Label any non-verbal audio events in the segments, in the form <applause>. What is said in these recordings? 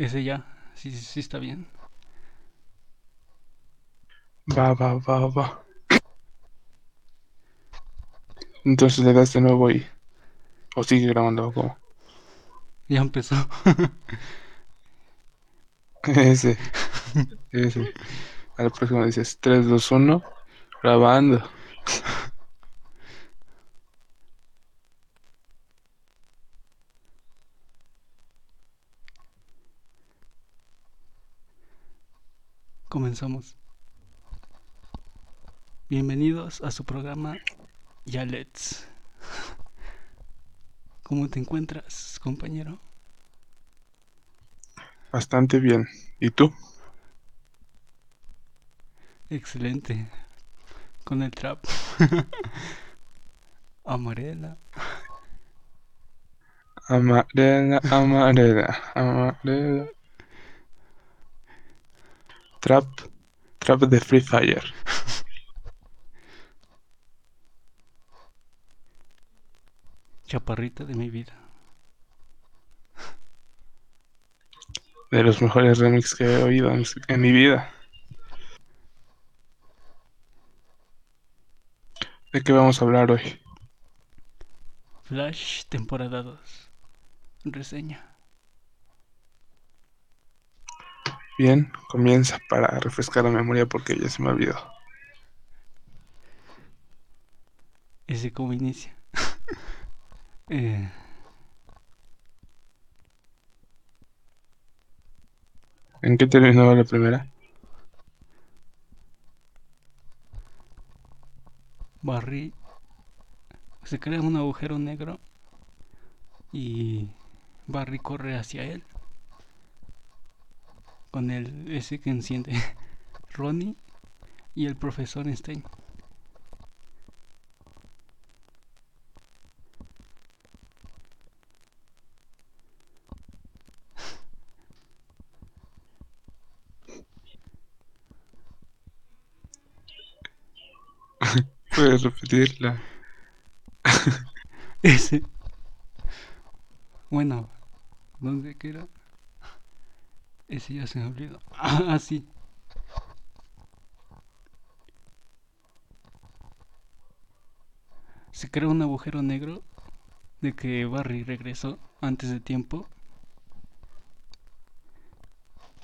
Ese ya, sí, sí, está bien. Va, va, va, va. Entonces le das de nuevo y... O sigue grabando o cómo. Ya empezó. <laughs> Ese, ese. <laughs> A la próxima dices 3, 2, 1, grabando. Comenzamos. Bienvenidos a su programa Ya Let's. <laughs> ¿Cómo te encuentras, compañero? Bastante bien. ¿Y tú? Excelente. Con el trap. <laughs> Amarela. Amarela, amarela, amarela. Trap, trap de Free Fire. Chaparrita de mi vida. De los mejores remix que he oído en, en mi vida. ¿De qué vamos a hablar hoy? Flash, temporada 2. Reseña. Bien, comienza para refrescar la memoria porque ya se me olvidó. Ese cómo inicia. <laughs> eh, ¿En qué terminó la primera? Barry se crea un agujero negro y Barry corre hacia él con el ese que enciende <laughs> Ronnie y el profesor Stein. <laughs> Puedes repetirla. <laughs> Ese. Bueno, ¿dónde queda? Ese ya se me olvidó. <laughs> Ah, sí. Se crea un agujero negro de que Barry regresó antes de tiempo.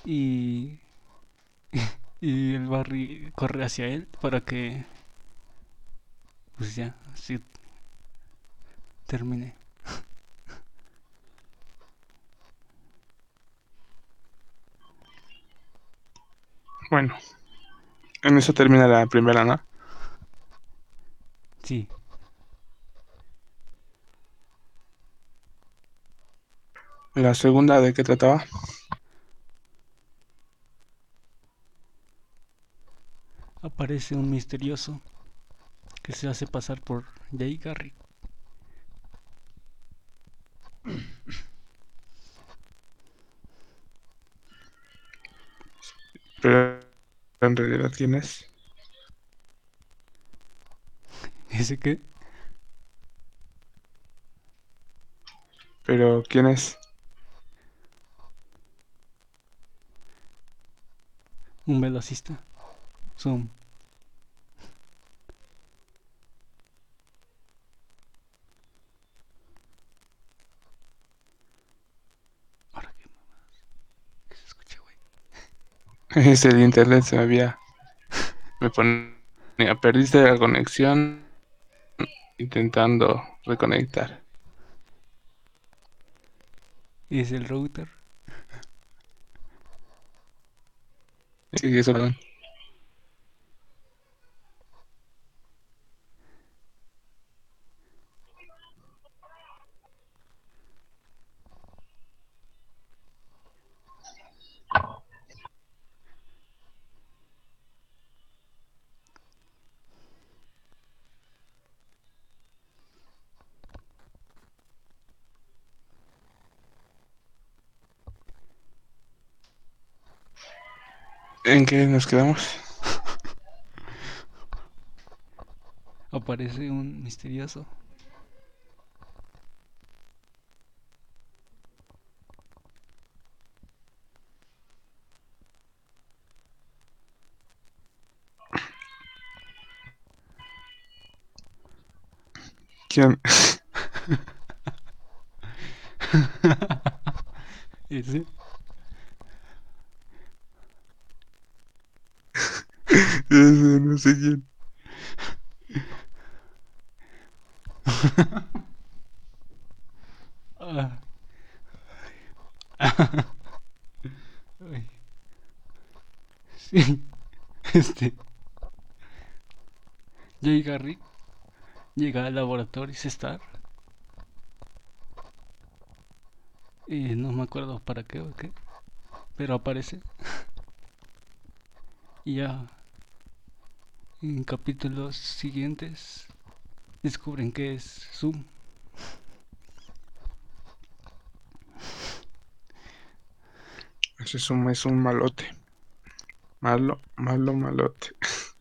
Y. <laughs> Y el Barry corre hacia él para que. Pues ya, así. Termine. Bueno, en eso termina la primera, ¿no? Sí. La segunda, ¿de qué trataba? Aparece un misterioso que se hace pasar por Jay Garrick. Pero en realidad, ¿quién es? ¿Ese qué? Pero ¿quién es? Un velocista. Zoom. Ahora qué mamadas. ¿Qué se escucha, güey? <laughs> Es el internet, se me había... Me ponía... Perdiste la conexión intentando reconectar. Es el router. Sí, eso, perdón. ¿En qué nos quedamos? Aparece un misterioso. ¿Quién? <laughs> ¿Ese? No sé quién. Sí. Este. Jay Garrick llega al laboratorio Star. Y no me acuerdo para qué o qué. Pero aparece. Y ya. En capítulos siguientes descubren que es Zoom. Ese es un, es un malote. Malo, malo, malote. <laughs>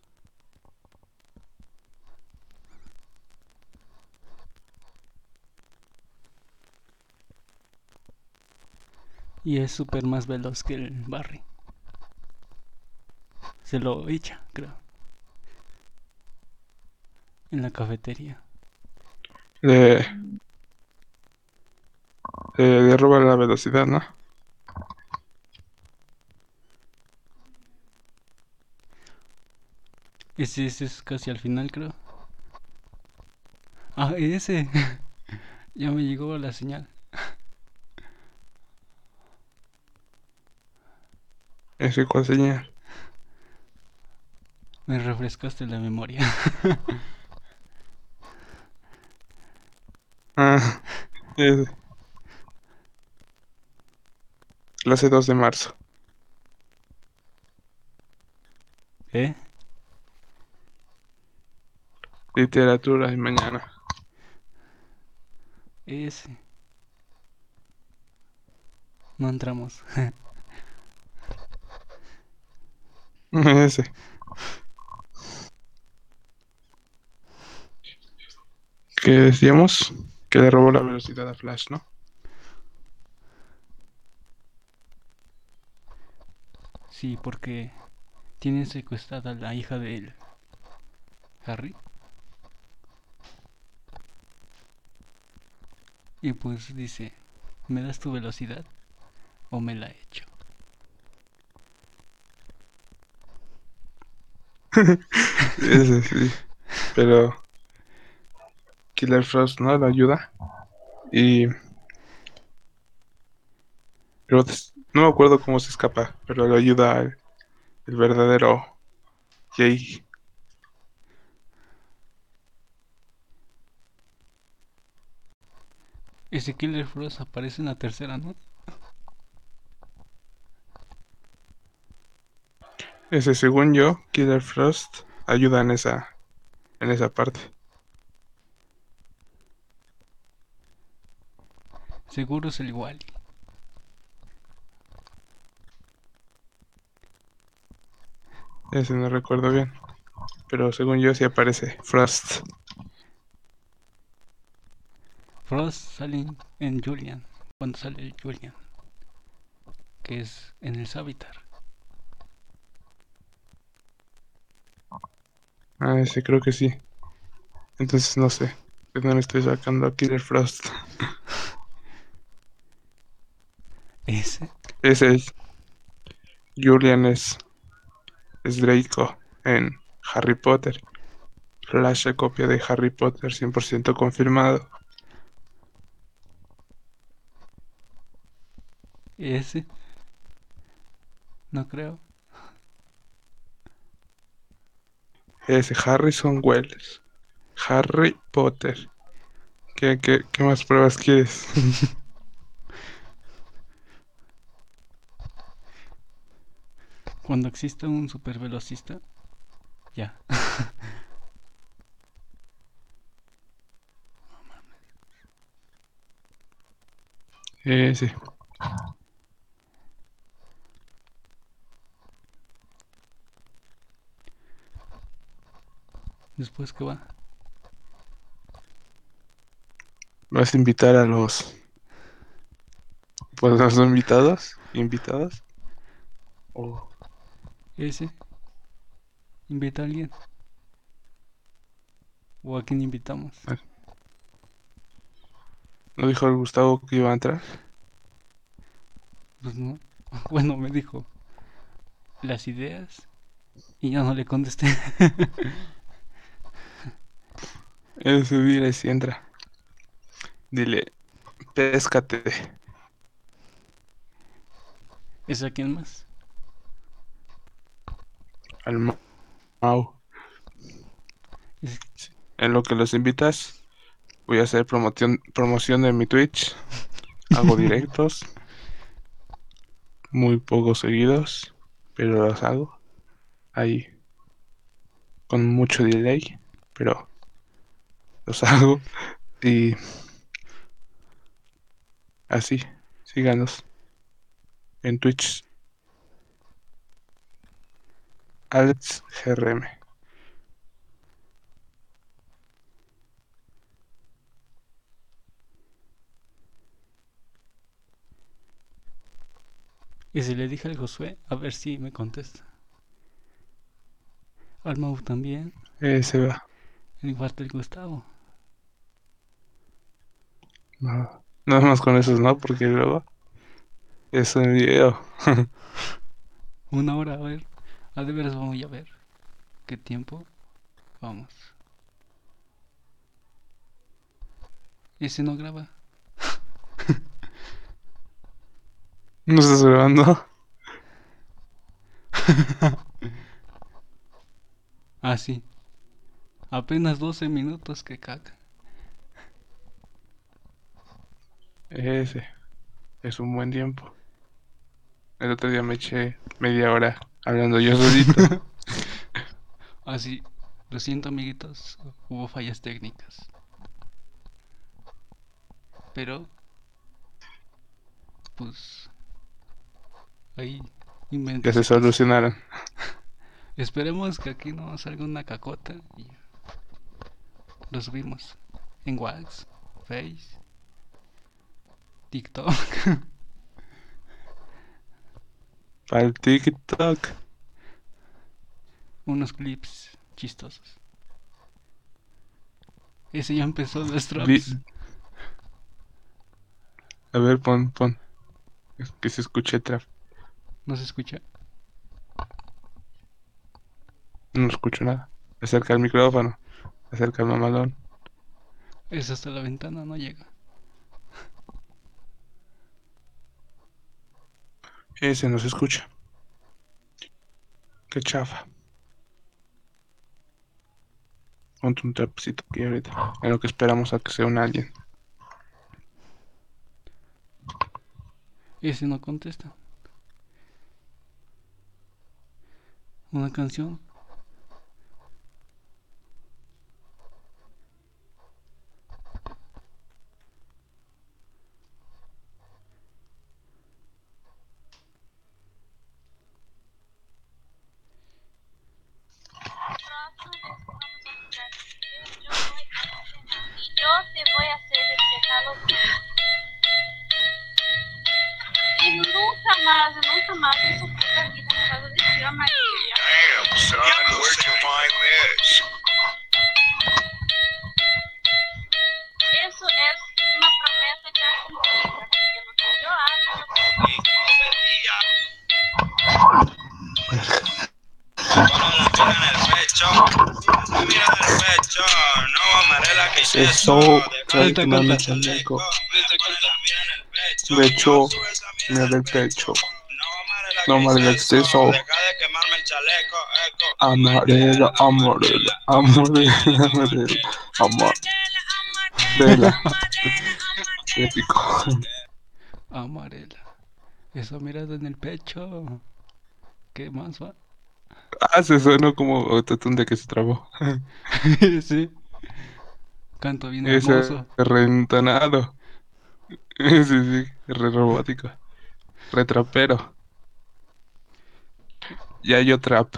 Y es súper más veloz que el Barry. Se lo echa, creo. En la cafetería. Le, le, le roba la velocidad, ¿no? Ese, ese es casi al final, creo. Ah, ese. <laughs> ya me llegó la señal. Ese cuál señal. Me refrescaste la memoria. <laughs> Ah, ese. Clase 2 de marzo. ¿Eh? Literatura y mañana. Ese. No entramos. <laughs> Ese. ¿Qué decíamos? Que le robó la velocidad a Flash, ¿no? Sí, porque tienen secuestrada a la hija de él. Harry. Y pues dice, ¿me das tu velocidad o me la echo? <laughs> Ese sí. Pero Killer Frost no lo ayuda. Y. Pero no me acuerdo cómo se escapa, pero lo ayuda el, el verdadero Jay. Ese Killer Frost aparece en la tercera, ¿no? Ese, según yo, Killer Frost ayuda en esa, en esa parte. Seguro es el Wally. Ese no recuerdo bien. Pero según yo sí aparece Frost. Frost sale en- Julian. Cuando sale Julian. Que es en el Savitar. Ah, ese creo que sí. Entonces no sé. ¿De dónde estoy sacando a Killer Frost? <laughs> Ese. Ese es. Julian es. Es Draco en Harry Potter. Flash es copia de Harry Potter 100% confirmado. Ese. No creo. Ese Harrison Wells. Harry Potter. ¿Qué, qué, qué más pruebas quieres? <laughs> Cuando exista un super velocista. Ya. <laughs> Ese. Después que va. ¿Vas a invitar a los. Pues los invitados? ¿Invitadas? O. Ese. Invita a alguien. ¿O a quién invitamos? ¿No dijo el Gustavo que iba a entrar? Pues no. <laughs> Bueno, me dijo las ideas y yo no le contesté. <laughs> Eso dile si entra. Dile, péscate. ¿Es a quién más? Al Mau. En lo que los invitas, voy a hacer promoción, promoción de mi Twitch. Hago <laughs> directos. Muy pocos seguidos, pero los hago. Ahí. Con mucho delay, pero los <laughs> hago. Y así, síganos. En Twitch. Alex GRM. Y si le dije al Josué, a ver si me contesta. Al Mau también, Ese va. al igual del Gustavo. No, nada más con esos, ¿no? Porque luego es un video. <laughs> Una hora, a ver. A de veras vamos a ver. ¿Qué tiempo? Vamos. Ese no graba. <laughs> ¿No estás grabando? <laughs> Ah, sí. Apenas 12 minutos que caca. Ese. Es un buen tiempo. El otro día me eché media hora hablando yo solito. Así, <laughs> Ah, lo siento amiguitos, hubo fallas técnicas. Pero, pues, ahí que inventos. se solucionaron. Esperemos que aquí no salga una cacota y lo subimos en Wax, Face, TikTok. <laughs> Para el TikTok. unos clips chistosos. Ese ya empezó los traps. A ver, pon, pon. Que se escuche trap. ¿No se escucha? No escucho nada. Acerca el micrófono. Acerca el mamalón. Es hasta la ventana, no llega. Ese no se escucha. Qué chafa. Ponte un trapcito aquí ahorita. En lo que esperamos a que sea un alien. Ese no contesta. Una canción. Mira en el pecho, mira en el pecho, no amarela que hice Eso, eso, trae tu chaleco. en el pecho. No amarela que eso. Amarela, amarela, amarela, amarela, amarela. Épico. Amarela. Esa mirada en el pecho. ¿Qué más? Ah, se sonó como autotune de que se trabó. <laughs> sí. Canto bien Ese hermoso. reentonado. <laughs> Sí, sí, re robótico. Retrapero. Ya yo trap.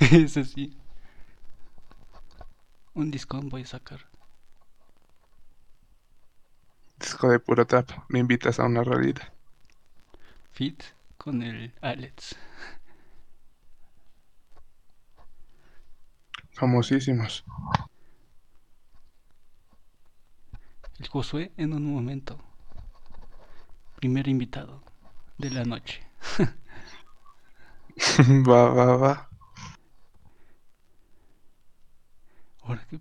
<laughs> Ese sí. Un discón voy a sacar. Disco de puro trap. Me invitas a una realidad. Fit con el Alex. Famosísimos. El Josué en un momento. Primer invitado de la noche. <laughs> Va, va, va. Ahora qué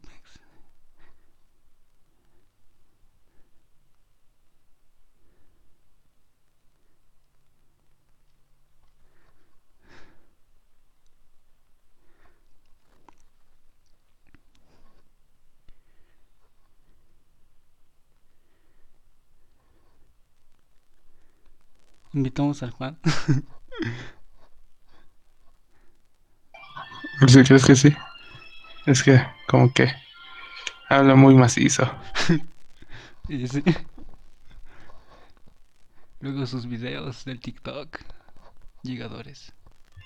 Invitamos al Juan. <laughs> ¿Sí crees que sí? Es que, como que habla muy macizo. <laughs> Y sí. Luego sus videos del TikTok. Llegadores.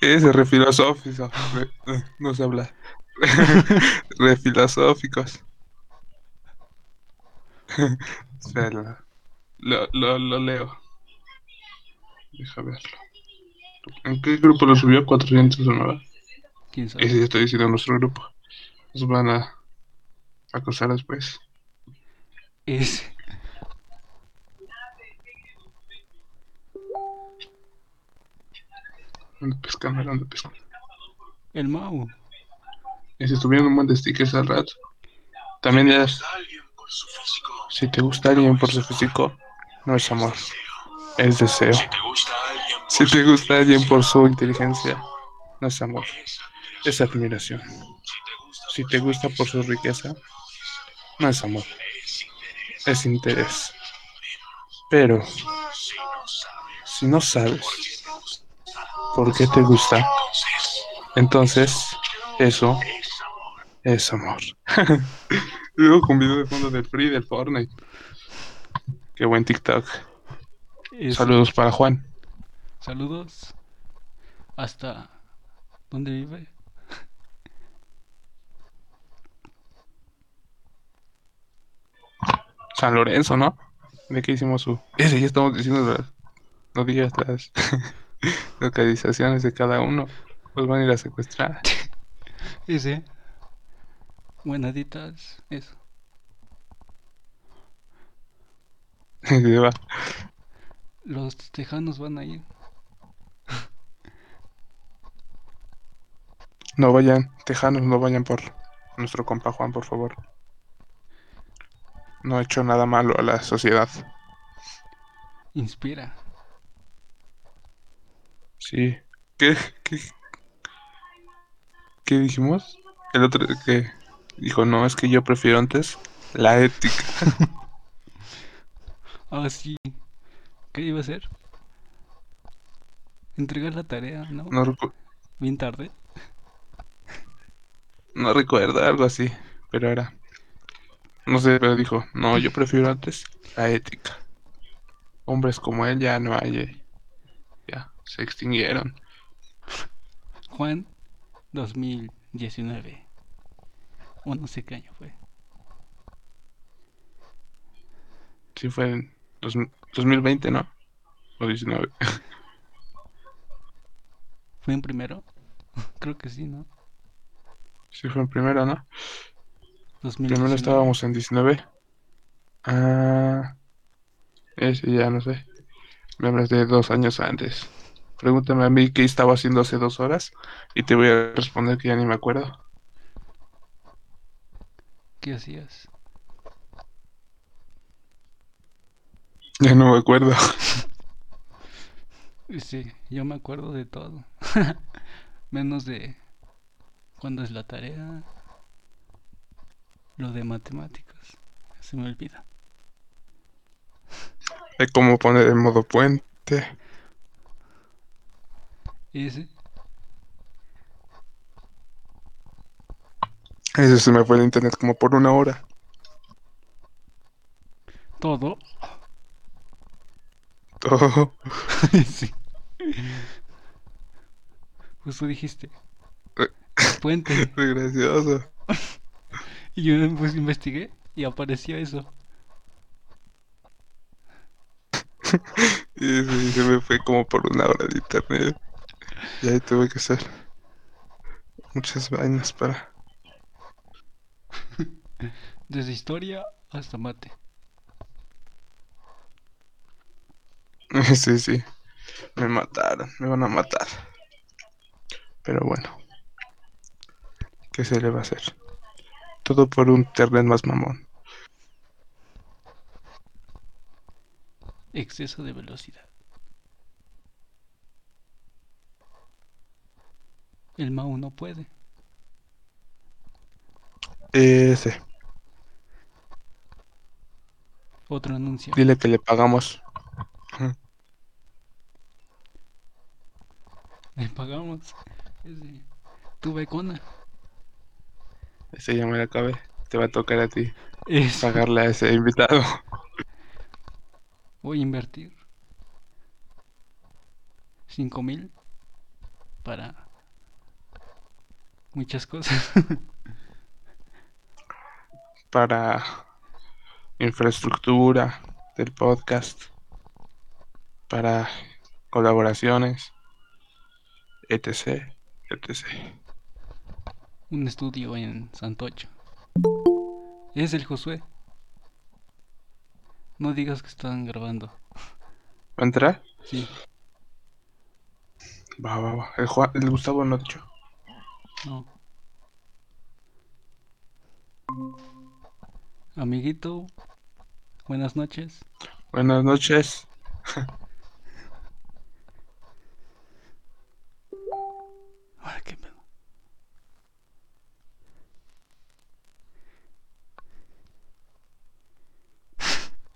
Es re filosófico. re- no sé hablar. <laughs> re filosóficos. Espera, lo, lo, lo leo. Deja verlo. ¿En qué grupo lo subió? 409. ¿Quién sabe? Ese ya estoy diciendo nuestro grupo. Nos van a acosar después. Ese. Ando pescando, ando pescando. El Mau. Y se estuvieron un buen de stickers al rato. También ya, Alguien por su físico. si te gusta alguien por su físico, no es amor, es deseo. Si te gusta alguien por su inteligencia, no es amor, es admiración. Si te gusta por su riqueza, no es amor, es interés. Pero, si no sabes por qué te gusta, entonces eso es amor. <laughs> Luego con video de fondo del Free del Fortnite. Qué buen TikTok. Es- Saludos para Juan. Saludos. Hasta. ¿Dónde vive? San Lorenzo, ¿no? ¿De qué hicimos su...? Ese <laughs> ya estamos diciendo las... No digas las <laughs> localizaciones de cada uno. Pues van a ir a secuestrar. Ese. <laughs> Buenaditas. Eso. Los tejanos van a ir. No vayan, tejanos, no vayan por nuestro compa Juan, por favor. No ha hecho nada malo a la sociedad. Inspira. Sí. ¿Qué, qué, qué dijimos? El otro que dijo, no, es que yo prefiero antes la ética. <laughs> Ah, sí. ¿Qué iba a hacer? Entregar la tarea, ¿no? No, recu- Bien tarde. no recuerdo, algo así, pero era. No sé, pero dijo, no, yo prefiero antes la ética. Hombres como él ya no hay. eh. Ya, se extinguieron. Juan 2019. O no sé qué año fue. Sí, fue en dos- 2020, ¿no? O 19. <laughs> ¿Fue en primero? <laughs> Creo que sí, ¿no? Sí, fue en primero, ¿no? 2019. Primero estábamos en 19. Ah. Ese ya no sé. Me hablas de dos años antes. Pregúntame a mí qué estaba haciendo hace dos horas y te voy a responder que ya ni me acuerdo. ¿Qué hacías? Ya no me acuerdo. <laughs> Sí, yo me acuerdo de todo. <laughs> Menos de cuándo es la tarea. Lo de matemáticas. Se me olvida. De cómo poner en modo puente. Ese. Ese se me fue el internet como por una hora. Todo. Todo. <laughs> sí. Justo dijiste. Eh. Puente. <laughs> Fue gracioso. <laughs> Y yo pues investigué y apareció eso. Y sí, se me fue como por una hora de internet. Y ahí tuve que hacer muchas vainas para. Desde historia hasta mate. <laughs> Sí, sí. Me mataron, me van a matar. Pero bueno. ¿Qué se le va a hacer? Todo por un internet más mamón. Exceso de velocidad. El Mau no puede. Ese. Otro anuncio. Dile que le pagamos. Le <laughs> pagamos. Ese. Tu becona. Ese ya me lo acabé. Te va a tocar a ti Eso. pagarle a ese invitado. Voy a invertir. Cinco mil. Para. Muchas cosas. <laughs> Para infraestructura del podcast. Para colaboraciones. Etc. Etc. Un estudio en Santocho. Es el Josué. No digas que están grabando. ¿Va a entrar? Sí. Va, va, va. El, Juan- el Gustavo no ha dicho. No. Amiguito, buenas noches. Buenas noches. <laughs>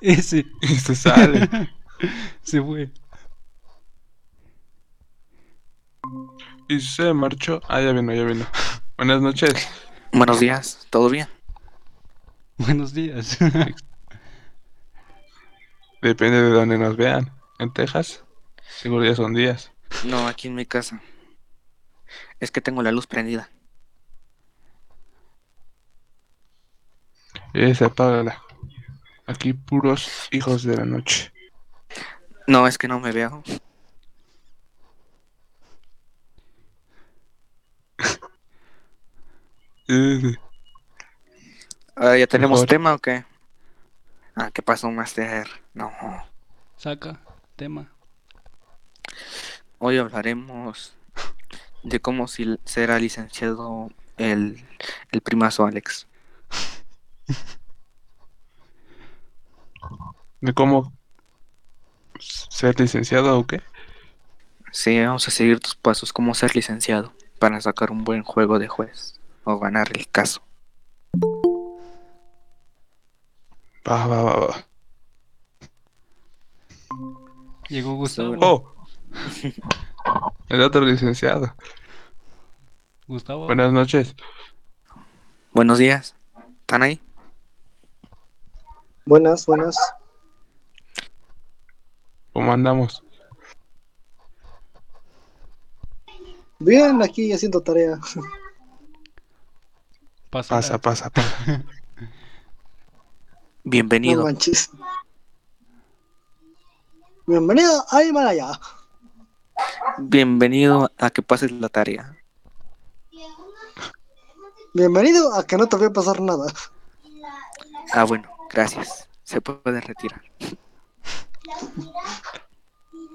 <laughs> Ese Y se sale. <laughs> se fue. y se marchó. Ah, ya vino, ya vino. Buenas noches. Buenos días, ¿todo bien? <laughs> Buenos días. Depende de dónde nos vean. En Texas. Seguro ya son días. No, aquí en mi casa. Es que tengo la luz prendida. Esa, apágala. Aquí puros hijos de la noche. No, es que no me veo. <laughs> Ah, ¿Ya tenemos Mejor. tema o qué? Ah, ¿qué pasó, Master? No. Saca tema. Hoy hablaremos de cómo si será licenciado el, el primazo Alex. <laughs> ¿De cómo ser licenciado o qué? Sí, vamos a seguir tus pasos, cómo ser licenciado para sacar un buen juego de juez o ganar el caso. Va, va, va, va. Llegó Gustavo. Oh. El otro licenciado. Gustavo. Buenas noches. Buenos días. ¿Están ahí? Buenas, buenas. ¿Cómo andamos? Bien, aquí haciendo tarea. Pasa. Pasa, <laughs> pasa, pasa. No Bienvenido. manches. Bienvenido a Himalaya. Bienvenido a que pases la tarea. Bienvenido a que no te voy a pasar nada. Ah, bueno, gracias. Se puede retirar.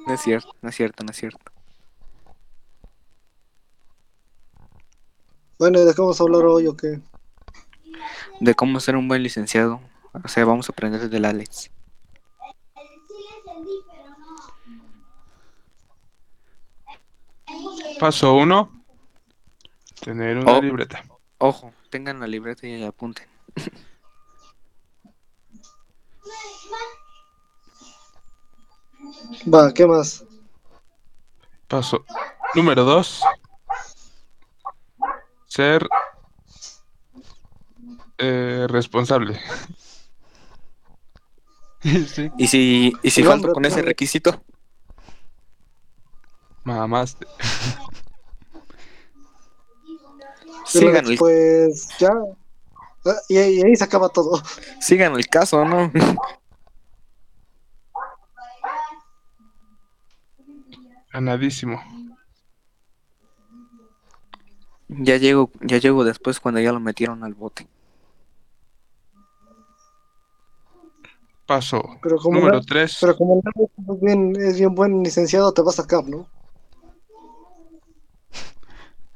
No es cierto, no es cierto, no es cierto. Bueno, ¿y de qué vamos a hablar hoy o qué? De cómo ser un buen licenciado. O sea, vamos a aprender del Alex. Paso uno. Tener una Oh. libreta. Ojo, tengan la libreta y apunten. <laughs> Va, ¿qué más? Paso número dos. Ser eh, responsable. <laughs> sí. Y si, y si No, falto hombre, con ese requisito, Mamás. sigan el, Pues ya. Ah, Y, y ahí se acaba todo. sigan el caso, ¿no? Ganadísimo. Ya llego, ya llego después cuando ya lo metieron al bote. Paso Pero como número la- 3. Pero como el Lalo es bien, es bien buen licenciado, te va a sacar, ¿no?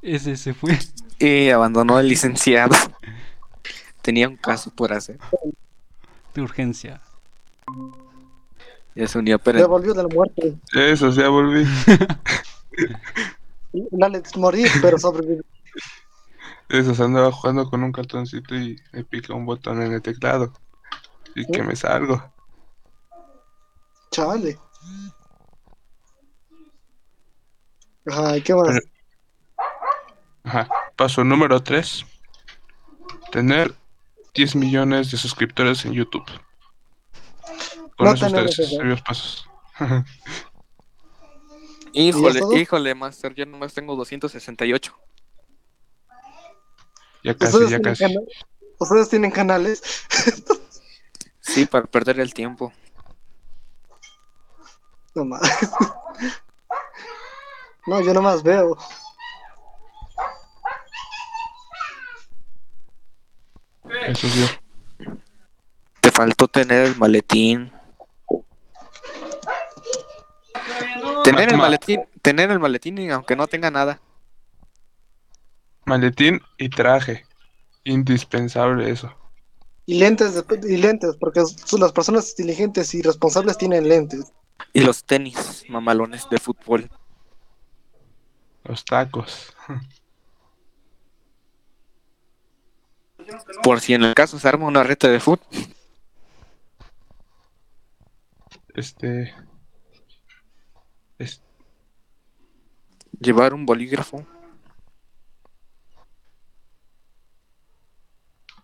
Ese se fue. Y abandonó el licenciado. <laughs> Tenía un caso por hacer. De urgencia. Ya se unió, Ya pero volvió de la muerte. Eso, ya volví. <laughs> El Alex morir, pero sobrevivió. Eso, se andaba jugando con un cartoncito y me pica un botón en el teclado. Y que me salgo. Chale. Ajá, ¿y qué más? Pero- Ajá. Paso número 3. Tener 10 millones de suscriptores en YouTube. Con No esos tenemos tres eso. serios pasos. <laughs> híjole, híjole, Master, yo nomás tengo 268. ya casi, ¿Ustedes ya casi. ¿Ustedes tienen canales? <laughs> Sí, para perder el tiempo. No más. <laughs> No, yo nomás veo. Eso sí. Te faltó tener el maletín. Tener el Ma- ma- maletín, tener el maletín y aunque no tenga nada. Maletín y traje. Indispensable eso. Y lentes, y lentes, porque las personas inteligentes y responsables tienen lentes. Y los tenis mamalones de fútbol. Los tacos. Por si en el caso se arma una reta de fútbol. Este. Es- Llevar un bolígrafo.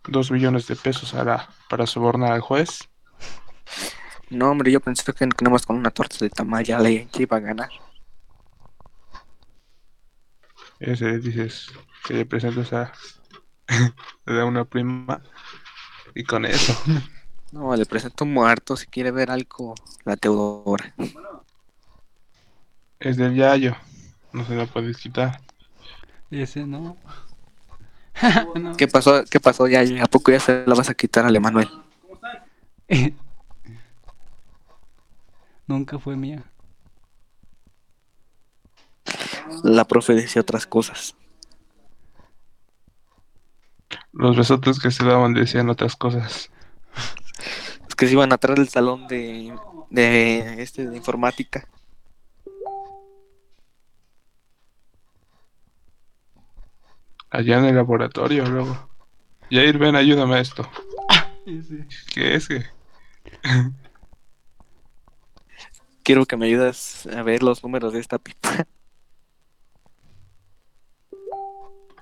dos millones de pesos hará para sobornar al juez. No, hombre, yo pensé que nada más con una torta de tamal ya le iba a ganar. Ese dices que le presentas a. <laughs> da una prima. Y con eso. No, le presento muerto si quiere ver algo. La Teodora. Es del Yayo. No se la puedes quitar. Ese no. <laughs> No. ¿Qué pasó? ¿Qué pasó ya? ¿A poco ya se la vas a quitar al Emanuel? <laughs> Nunca fue mía. La profe decía otras cosas. Los besotes que se daban decían otras cosas. Es que se iban atrás del salón de, de este de informática. Allá en el laboratorio, luego. Yair, ven, ayúdame a esto. Ese. ¿Qué es que? Quiero que me ayudes a ver los números de esta pipa.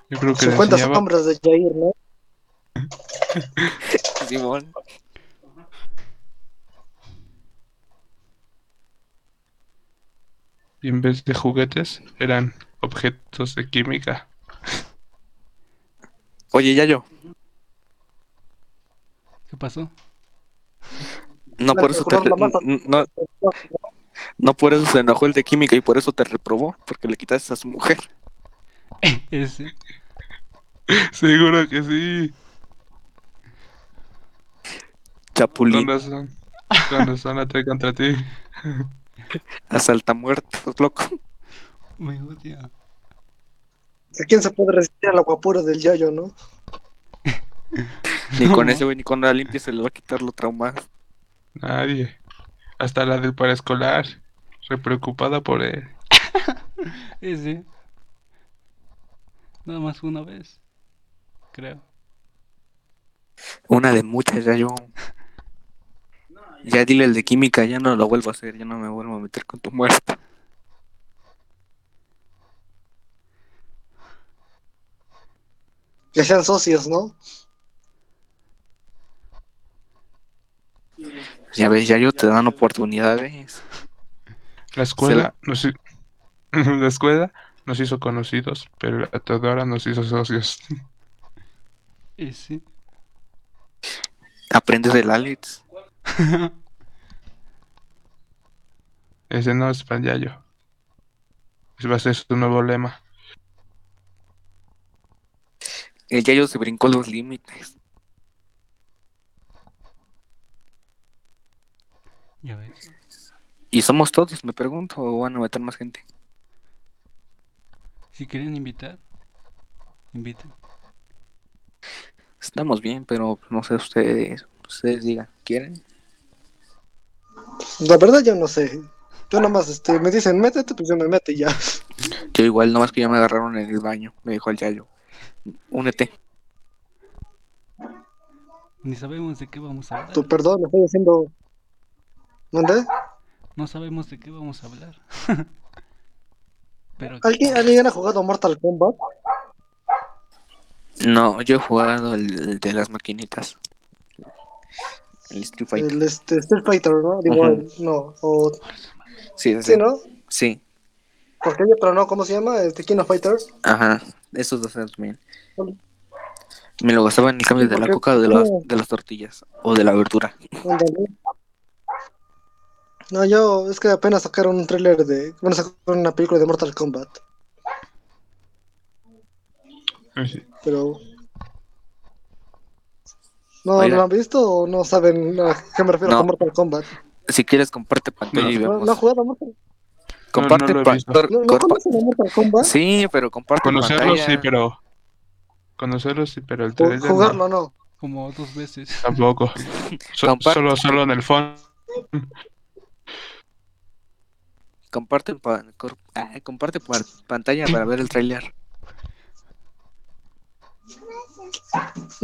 Yo creo que le 50 enseñaba. sombras de Jair, ¿no? <laughs> Simón. Y en vez de juguetes, eran objetos de química. Oye, Yayo, ¿Qué pasó? no por eso te no, no por eso se enojó el de química y por eso te reprobó, porque le quitaste a su mujer. <laughs> Ese. Seguro que sí. Chapulín, Con razón. Con razón la trae contra ti. <laughs> asalta muertos, loco. Me odia. ¿A quién se puede resistir a la guapura del Yayo, no? Ni con No. ese güey, ni con la limpia se le va a quitar lo traumado. Nadie. Hasta la del paraescolar. Re preocupada por él. <laughs> Ese. Nada más una vez. Creo. Una de muchas, ya yo. <laughs> Ya dile el de química, ya no lo vuelvo a hacer, ya no me vuelvo a meter con tu muerte. Que sean socios, ¿no? Ya ves, ya yo te dan oportunidades. La escuela nos hi- <laughs> la escuela nos hizo conocidos, pero la Teodora nos hizo socios. <laughs> Ese. Aprendes del Alex. <laughs> Ese no es para Yayo. Ese va a ser su nuevo lema. El Yayo se brincó los límites. Ya ves. ¿Y somos todos, me pregunto, o van a meter más gente? Si quieren invitar, inviten. Estamos bien, pero no sé ustedes, ustedes digan, ¿quieren? La verdad yo no sé. Yo nomás este, me dicen, métete, pues yo me meto y ya. Yo igual, nomás que ya me agarraron en el baño, me dijo el Yayo. Únete. Ni sabemos de qué vamos a hablar. Tu perdón, estoy haciendo... ¿Dónde? No sabemos de qué vamos a hablar. <laughs> Pero ¿Alguien, ¿Alguien ha jugado Mortal Kombat? No, yo he jugado el, el de las maquinitas. El Street Fighter. El este, Street Fighter, ¿no? Digo, no. O, Sí, sí, sí, ¿no? sí. Porque hay otro, ¿no? ¿Cómo se llama? Este King of Fighters. Ajá, esos dos también. Me lo gastaba en el cambio de la coca o de las, de las tortillas. O de la verdura. No, yo, es que apenas sacaron un tráiler de... Bueno, sacaron una película de Mortal Kombat. Sí. Pero... ¿No, Oiga. ¿no lo han visto o no saben a qué me refiero No. con Mortal Kombat? Si quieres, comparte pantalla No. y ¿No, vemos. no han jugado a Mortal comparte No, no lo he pa- visto. cor- ¿No, no corpa- conocen a Mortal Kombat? Sí, pero comparte Conocerlo pantalla. sí, pero. Conocerlo sí, pero el O 3D no, jugarlo no. como dos veces. tampoco. <laughs> So- Comparte. solo, solo en el fondo. Comparte, pa- ah, comparte pa- pantalla para ver el tráiler.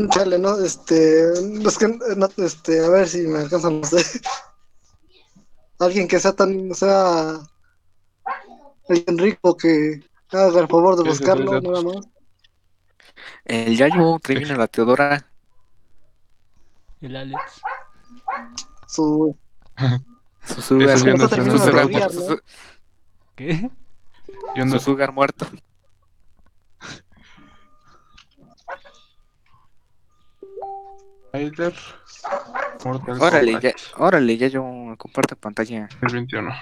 Chale, ¿no? Este, es que, no, este, a ver si me alcanzan, no sé. <laughs> Alguien que sea tan, sea alguien rico que haga el favor de buscarlo, nada más. El Yayo trae bien a la Teodora. El Alex. Su, Su sugar, Eso ya no su sugar- ¿no? su- ¿Qué? Yo no su sugar muerto. Spider. Órale, ya, órale, Yayo, comparte pantalla. 2021.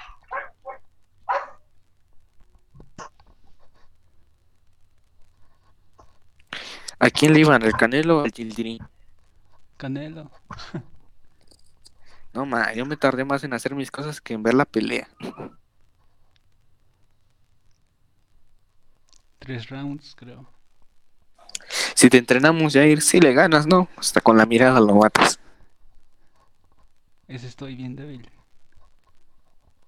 ¿A quién le iban? ¿El Canelo o al Gildirín? Canelo. No, ma, yo me tardé más en hacer mis cosas que en ver la pelea. Tres rounds, creo. Si te entrenamos, Jair, sí le ganas, ¿no? Hasta con la mirada lo matas. Ese estoy bien débil.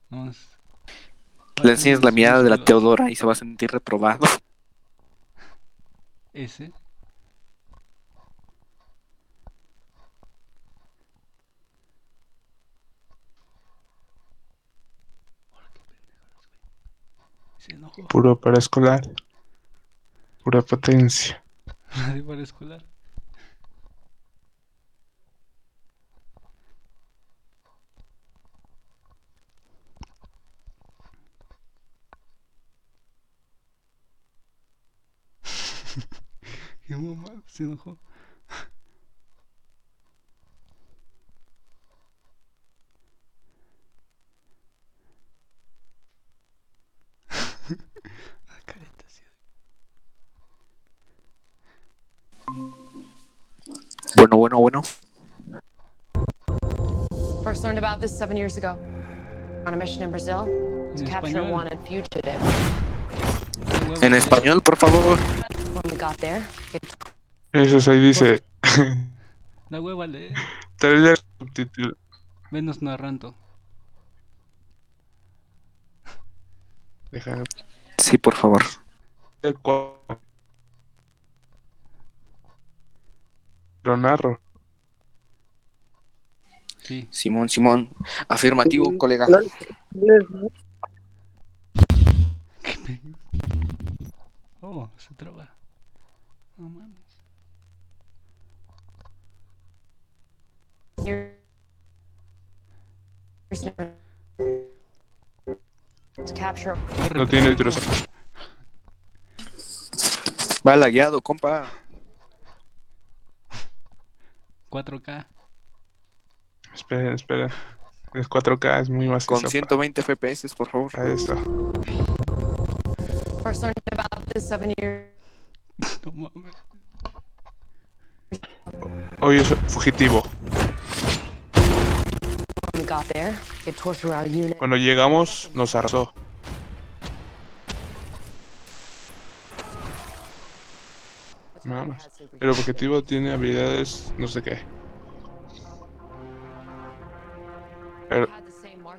Vamos. Le enseñas la mirada de la. Teodora y se va a sentir reprobado. Ese. Hola, qué pendejos, güey. Se enojó. <laughs> Puro para escolar. Pura potencia. Radio para escolar. Qué mamá, se enojó. Bueno, bueno, bueno. First learned about this seven years ago. On a mission in Brazil to En capture a español. wanted fugitive. En español, por favor. When we got there, it Eso ahí dice. La hueva leer. Trailer subtítulo. Venos narrando. Deja Sí, por favor. el cuadro. Lo narro. Sí. Simón, Simón. Afirmativo, colega. ¿no? Pe- Oh, se traba. No mames. No tiene trozo. Va lagueado, compa. 4K. Esperen, esperen. Es 4K, es muy macizo. Con 120 FPS, por favor. Ahí está. First learned about this seven years <laughs> No mames. Hoy es fugitivo. Cuando llegamos, nos arrasó. El objetivo tiene habilidades, no sé qué.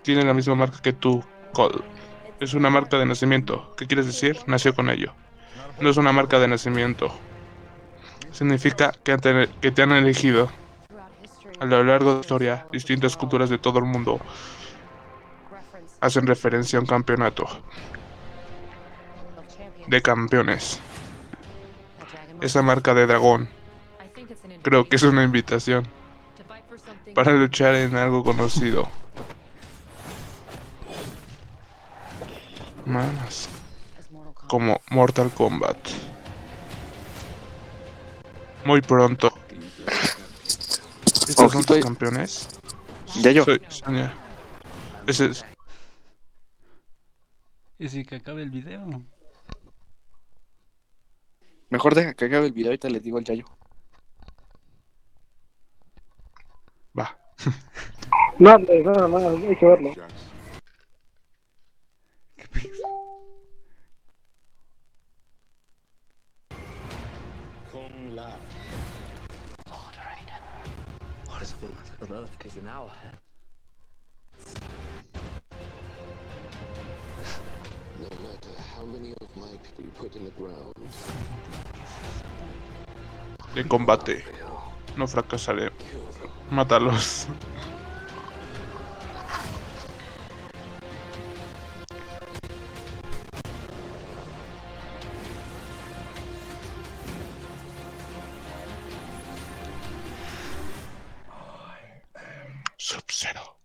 Tiene la misma marca que tú, Cole. Es una marca de nacimiento. ¿Qué quieres decir? Nació con ello. No es una marca de nacimiento. Significa que, que te han elegido. A lo largo de la historia, distintas culturas de todo el mundo hacen referencia a un campeonato de campeones. Esa marca de dragón. Creo que es una invitación para luchar en algo conocido. <laughs> Kombat. como Mortal Kombat. Muy pronto. ¿Estos son tus campeones? Ya yo. Soy Sonia. Ese es. Y si que acabe el video. Mejor deja que acabe el video y te les digo al Yayo. Va. <laughs> No, no, no, no, hay que verlo. En combate. No fracasaré. Mátalos. Sub-Zero.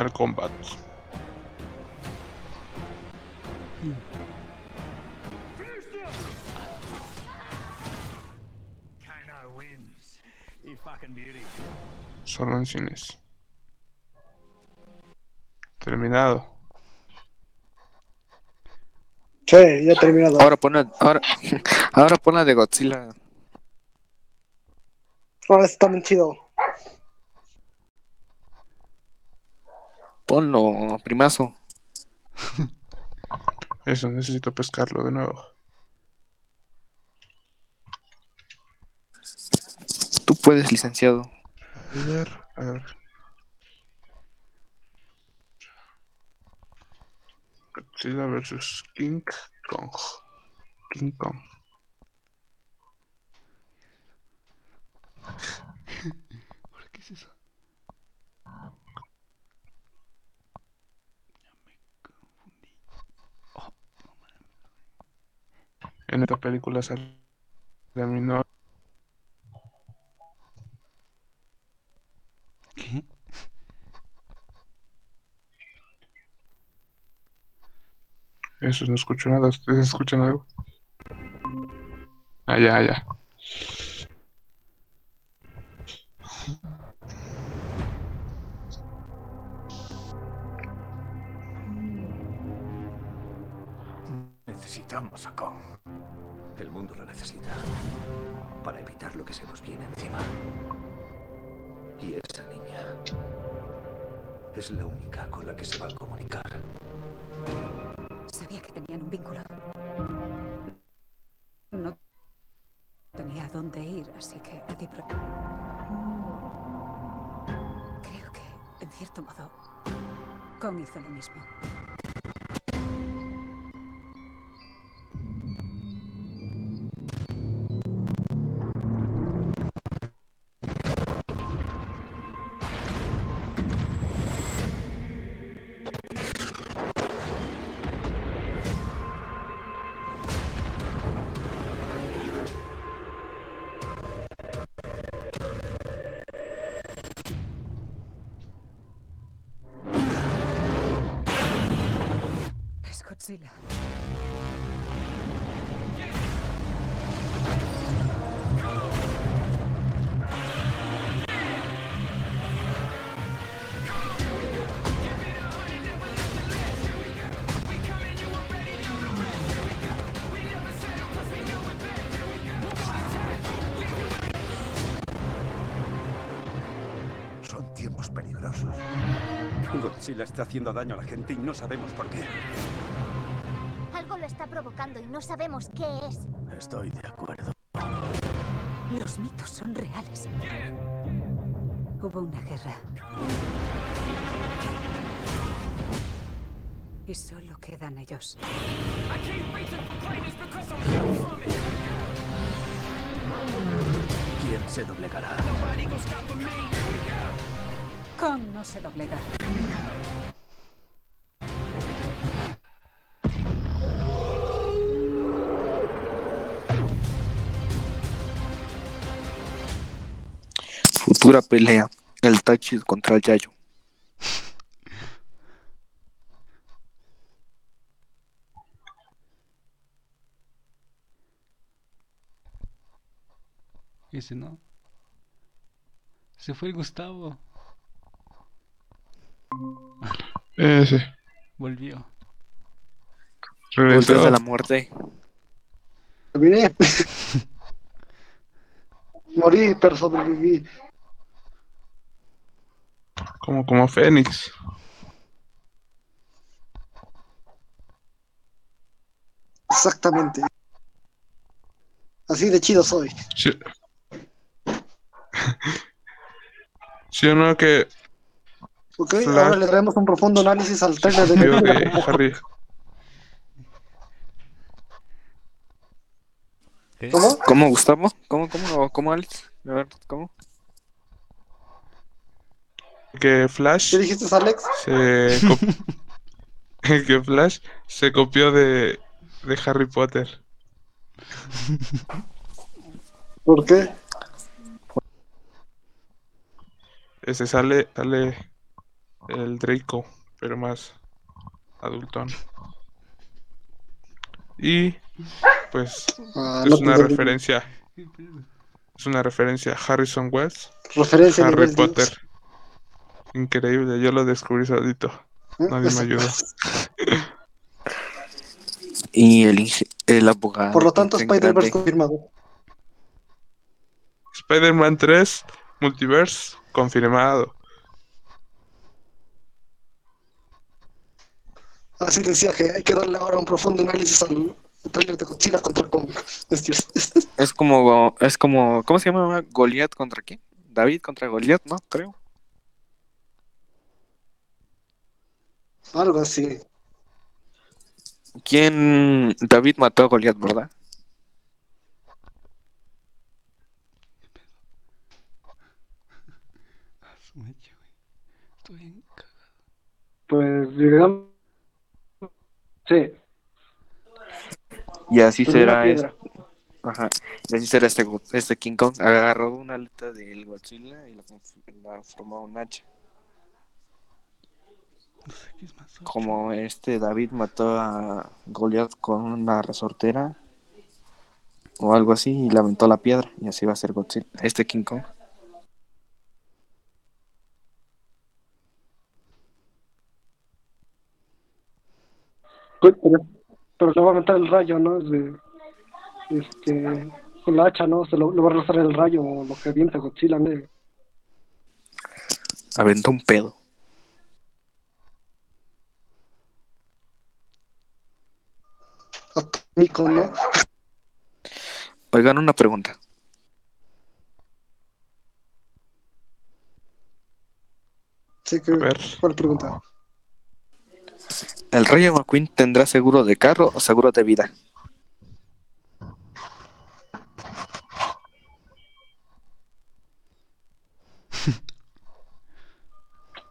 Mortal Kombat. Solo en cines. Terminado. Sí, ya terminado. Ahora pon la, ahora, ahora pon la de Godzilla. Ahora está bien chido. Ponlo, primazo. Eso, necesito pescarlo de nuevo. Tú puedes, licenciado. A ver, a ver. Godzilla vs King Kong. King Kong. <laughs> ¿Por qué es eso? Ya me confundí. Oh, no mames. En esta película sale terminó ¿Qué? Eso, no escucho nada. ¿Ustedes escuchan algo? Ah, ya, ya. Necesitamos a Kong. El mundo lo necesita. Para evitar lo que se nos viene encima. Y esa niña es la única con la que se va a comunicar. Sabía que tenían un vínculo. No tenía dónde ir, así que Creo que, en cierto modo, Kong hizo lo mismo. Godzilla está haciendo daño a la gente y no sabemos por qué. Algo lo está provocando y no sabemos qué es. Estoy de acuerdo. Los mitos son reales. Hubo una guerra. Y solo quedan ellos. ¿Quién se doblegará? Kong no se doblega. Futura pelea. El Tachi contra el Yayo. Y si no. Se fue el Gustavo. Eh, sí. Volvió. Regresó. De la muerte. Terminé. <laughs> Morí, pero sobreviví. Como, como Fénix. Exactamente. Así de chido soy. Sí. <laughs> ¿Sí o no que Ok, Flash. ahora le traemos un profundo análisis al trailer de Harry? ¿Cómo? ¿Cómo, Gustavo? ¿Cómo, cómo, cómo, Alex? A ver, ¿cómo? Que Flash ¿Qué dijiste, Alex? se <laughs> que Flash se copió de, de Harry Potter. ¿Por qué? Ese sale, sale el Draco, pero más adultón. Y pues Ah, es no una referencia. Es una referencia a Harrison Wells. Referencia Harry Potter. 10. Increíble, yo lo descubrí solito. Nadie me ayudó. <laughs> Y el, el abogado. Por lo tanto, tan Spider-Verse confirmado. Spider-Man 3, Multiverse, confirmado. Así decía que hay que darle ahora un profundo análisis al trailer de Godzilla contra Kong. <laughs> <laughs> Es como, es como, ¿cómo se llama? Goliath contra quién? David contra Goliath, ¿no? Creo. Algo así. ¿Quién? David mató a Goliath, ¿verdad? <laughs> Ah. Pues, digamos. Sí. Y así Pues será este. Ajá. Y así será este, este King Kong. Agarró una aleta del Godzilla y la, la formó un hacha. No sé qué es más. ocho. Como este David mató a Goliath con una resortera o algo así y le aventó la piedra. Y así va a ser Godzilla. Este King Kong. Pero, pero le va a aventar el rayo, ¿no? Es de, este, con la hacha, ¿no? Se lo, le va a rozar el rayo o lo que avienta Godzilla, ¿no? Aventó un pedo. Atómico, ¿no? Oigan, una pregunta. Sí, que, A ver. ¿Cuál pregunta? ¿El Rayo McQueen tendrá seguro de carro o seguro de vida?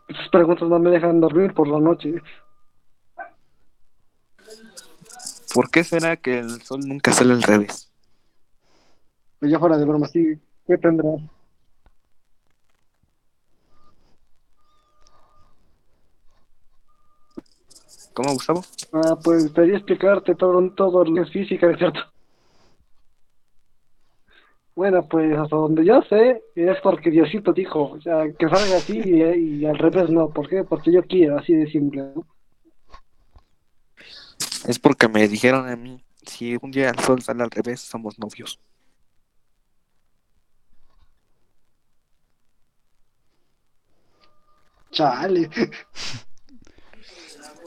Esas preguntas no me dejan dormir por la noche. ¿Por qué será que el sol nunca sale al revés? Pero ya fuera de broma, sí. ¿Qué tendrá? ¿Cómo, Gustavo? Ah, pues debería explicarte todo, todo lo que es física, ¿es cierto? Bueno, pues hasta donde yo sé, es porque Diosito dijo, o sea, que salga así y, y al revés no. ¿Por qué? Porque yo quiero, así de simple. ¿no? Es porque me dijeron a mí, si un día el sol sale al revés, somos novios. Chale.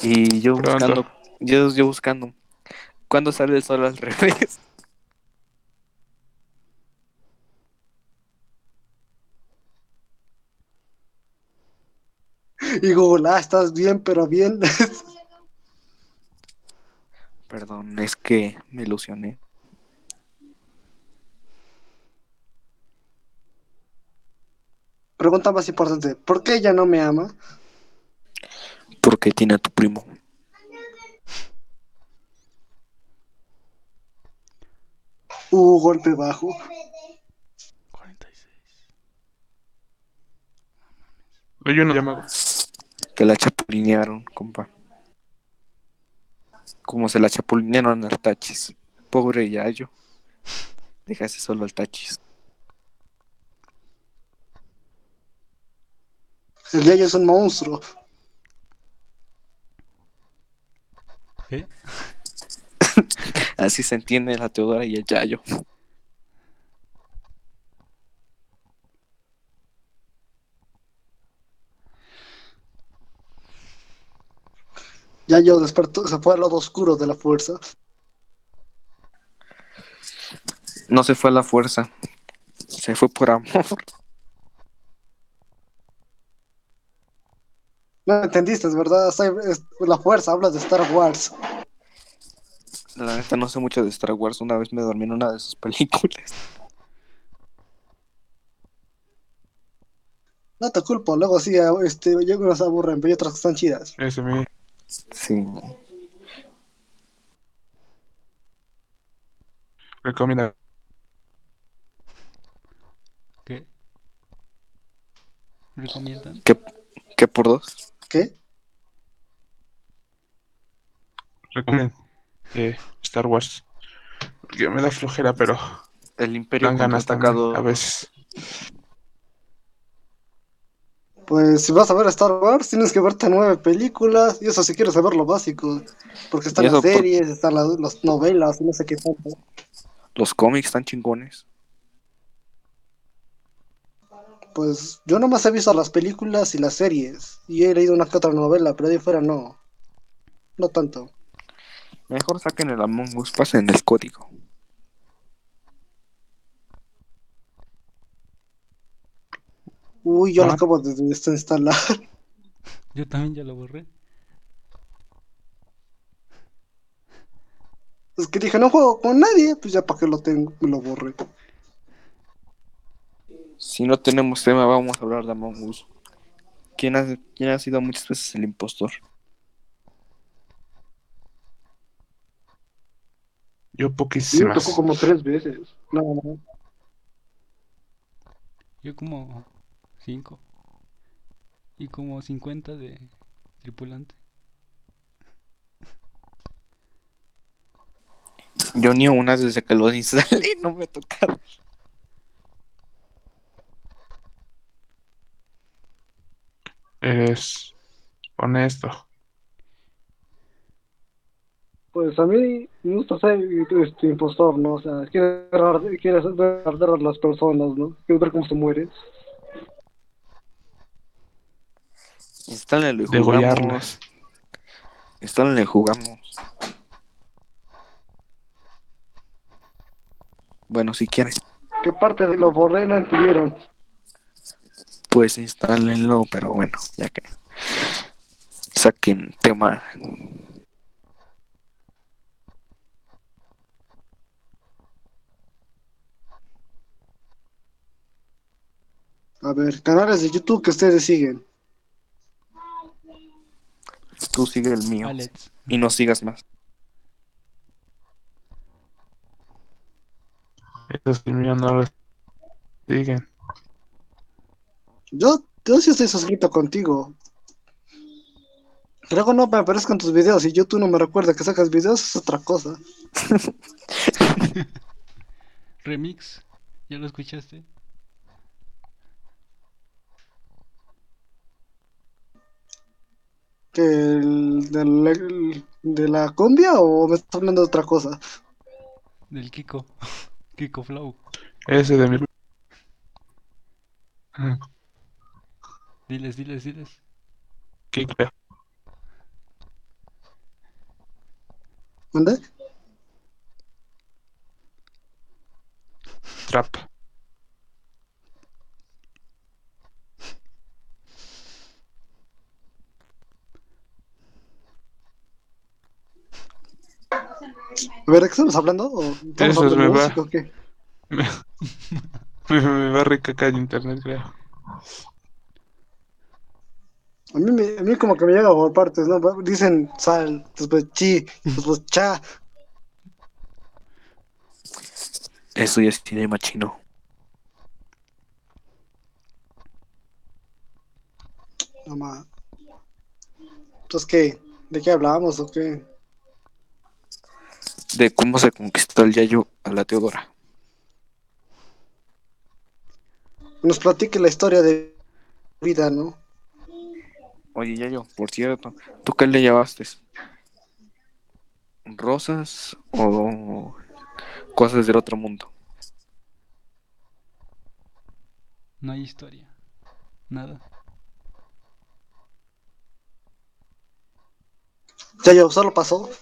Y yo Pronto. buscando, yo, yo buscando. ¿Cuándo sale el sol al revés? <laughs> Y Google, ah, estás bien, pero bien. <laughs> Perdón, es que me ilusioné. Pregunta más importante, ¿por qué ella no me ama? Porque tiene a tu primo. Uh, golpe bajo. 46. Hay una llamada. Que la chapulinearon, compa. Como se la chapulinearon al Tachis. Pobre Yayo. Déjase solo al Tachis. El Yayo es un monstruo. Así se entiende la Teodora y el Yayo. Yayo despertó, se fue al lado oscuro de la fuerza. No se fue a la fuerza. Se fue por amor. No entendiste, es verdad. La fuerza habla de Star Wars. La neta no sé mucho de Star Wars. Una vez me dormí en una de sus películas. No te culpo, luego sí, este, yo nos aburren, pero hay otras que están chidas. Ese me. Sí. Recomienda. ¿Qué? ¿Recomiendan? ¿Qué, qué por dos? ¿Qué? Recomienda. eh, Star Wars. Porque me da flojera, pero El Imperio dan ganas contraatacado. a veces. Pues si vas a ver Star Wars, tienes que verte nueve películas, y eso si quieres saber lo básico. Porque están las por- series, están las, las novelas, no sé qué tanto. Los cómics están chingones. Pues yo nomás he visto las películas y las series, y he leído una que otra novela, pero de ahí fuera no. No tanto. Mejor saquen el Among Us, pasen el código. Uy, yo lo Ah. acabo de desinstalar. <laughs> Yo también ya lo borré. Es que dije, no juego con nadie, pues ya para qué lo tengo, me lo borré. Si no tenemos tema, vamos a hablar de Among Us. ¿Quién ha, quién ha sido muchas veces el impostor? Yo Y me poquísimas. tocó como tres veces. No, no. Yo como 5. Y como 50 de tripulante. Yo ni una desde que lo instalé, <laughs> no me ha Eres honesto. Pues a mí me gusta ser este impostor, ¿no? O sea, quieres ver, quieres a las personas, ¿no? Quieres ver cómo se mueren. Instálenlo y jugamos. Instálenlo y jugamos. Bueno, si quieren, ¿Qué parte de lo borré no entendieron? Pues instálenlo, pero bueno, ya que saquen tema. A ver, canales de YouTube que ustedes siguen. Tú sigue el mío Alex. y no sigas más. Esos que mío no lo siguen. Yo, yo sí estoy suscrito contigo. Luego no me aparezcan tus videos y YouTube no me recuerda que sacas videos, es otra cosa. <laughs> Remix. ¿Ya lo escuchaste? ¿Que el, del- el- de la cumbia o me estás hablando de otra cosa? Del Kiko. <laughs> Kiko Flow. Ese de mi. Diles, diles, diles. ¿Qué creo? ¿Mande? Trap. A ver, ¿de qué estamos hablando? ¿O estamos Eso es, me va. música o qué? <laughs> Me, me, me va a recacar de internet, creo. A mí, me- a mí como que me llega por partes, ¿no? Dicen sal, después chi, después cha. Eso ya es cinema chino. No más. Entonces, ¿qué? ¿De qué hablábamos o qué? De cómo se conquistó el Yayo a la Teodora. Nos platique la historia de vida, ¿no? Oye, Yayo, por cierto, ¿tú qué le llevaste? ¿Rosas o cosas del otro mundo? No hay historia. Nada. Ya yo, solo pasó. <laughs>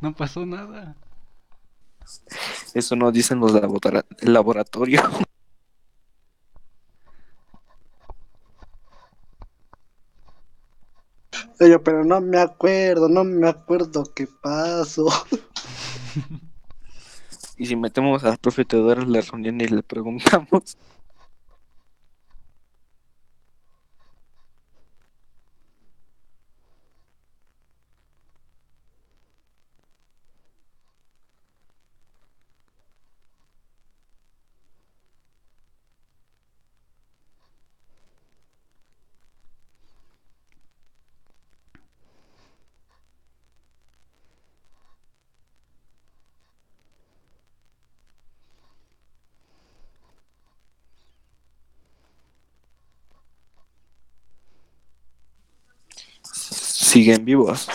No pasó nada. Eso no dicen los labora- laboratorios. Yo, pero no me acuerdo, no me acuerdo qué pasó. <laughs> Y si metemos al profe Teodoro en la reunión y le preguntamos, siguen vivos.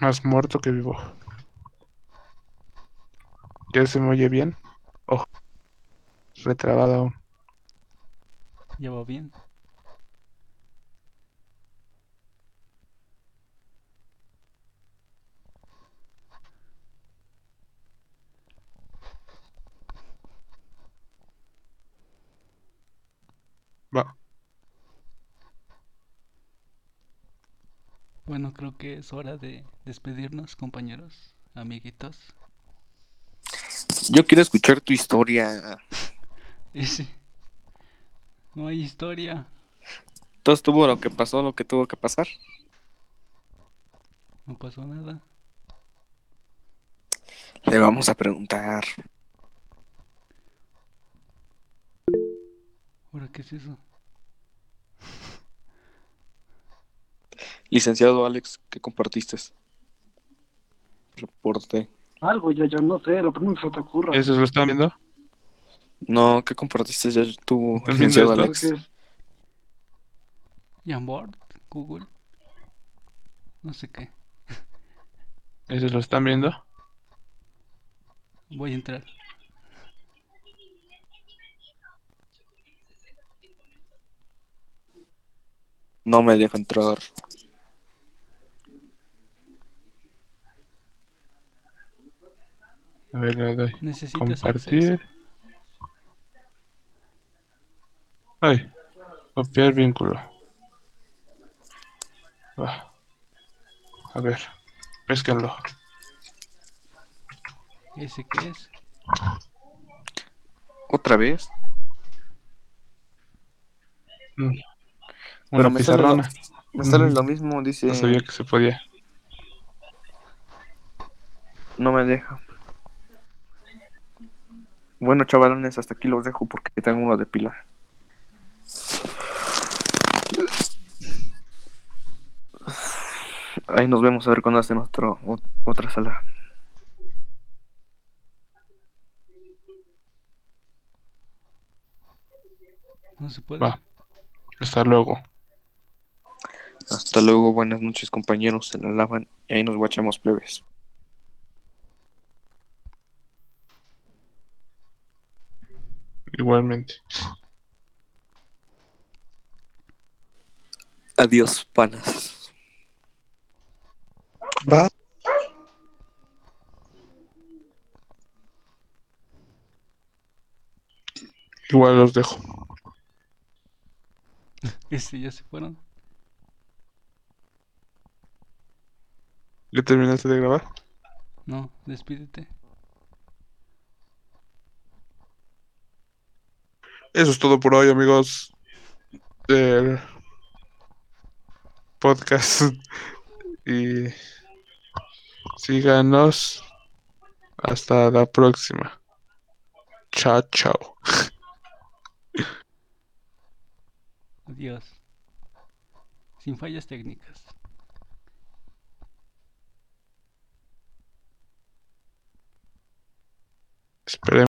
Más muerto que vivo. ¿Ya se me oye bien? Oh. Retrabado aún. Ya va bien. Va. Bueno, creo que es hora de despedirnos, compañeros, amiguitos. Yo quiero escuchar tu historia. <laughs> Ese. No hay historia. Todo estuvo lo que pasó, lo que tuvo que pasar. No pasó nada. Le vamos a preguntar. ¿Ahora qué es eso? Licenciado Alex, ¿qué compartiste? Reporte. Algo, ya yo no sé, lo primero que se te ocurra. ¿Eso lo están viendo? No, ¿qué compartiste ya tú, ¿Estás licenciado Alex? Jamboard, Google. No sé qué. ¿Eso lo están viendo? Voy a entrar. No me deja entrar. A ver, le doy. Necesitas Compartir. Ay, copiar vínculo. Va. A ver, pésquenlo. ¿Ese qué es? ¿Otra vez? Mm. Pero Una me sale, lo, me sale Ujú. lo mismo, dice. No sabía que se podía. No me deja. Bueno, chavalones, hasta aquí los dejo porque tengo uno de pila. Ahí nos vemos a ver cuando hacen otro, ot- otra sala. No se puede. Va. Hasta luego. Hasta luego, buenas noches compañeros, se la lavan y ahí nos guachamos plebes. Igualmente. Adiós, panas. Va. Igual los dejo. <laughs> Este ya se fueron. ¿Ya terminaste de grabar? No, despídete. Eso es todo por hoy, amigos. Del podcast. <laughs> Y síganos. Hasta la próxima. Chao, chao. <laughs> Adiós. Sin fallas técnicas. Esperemos.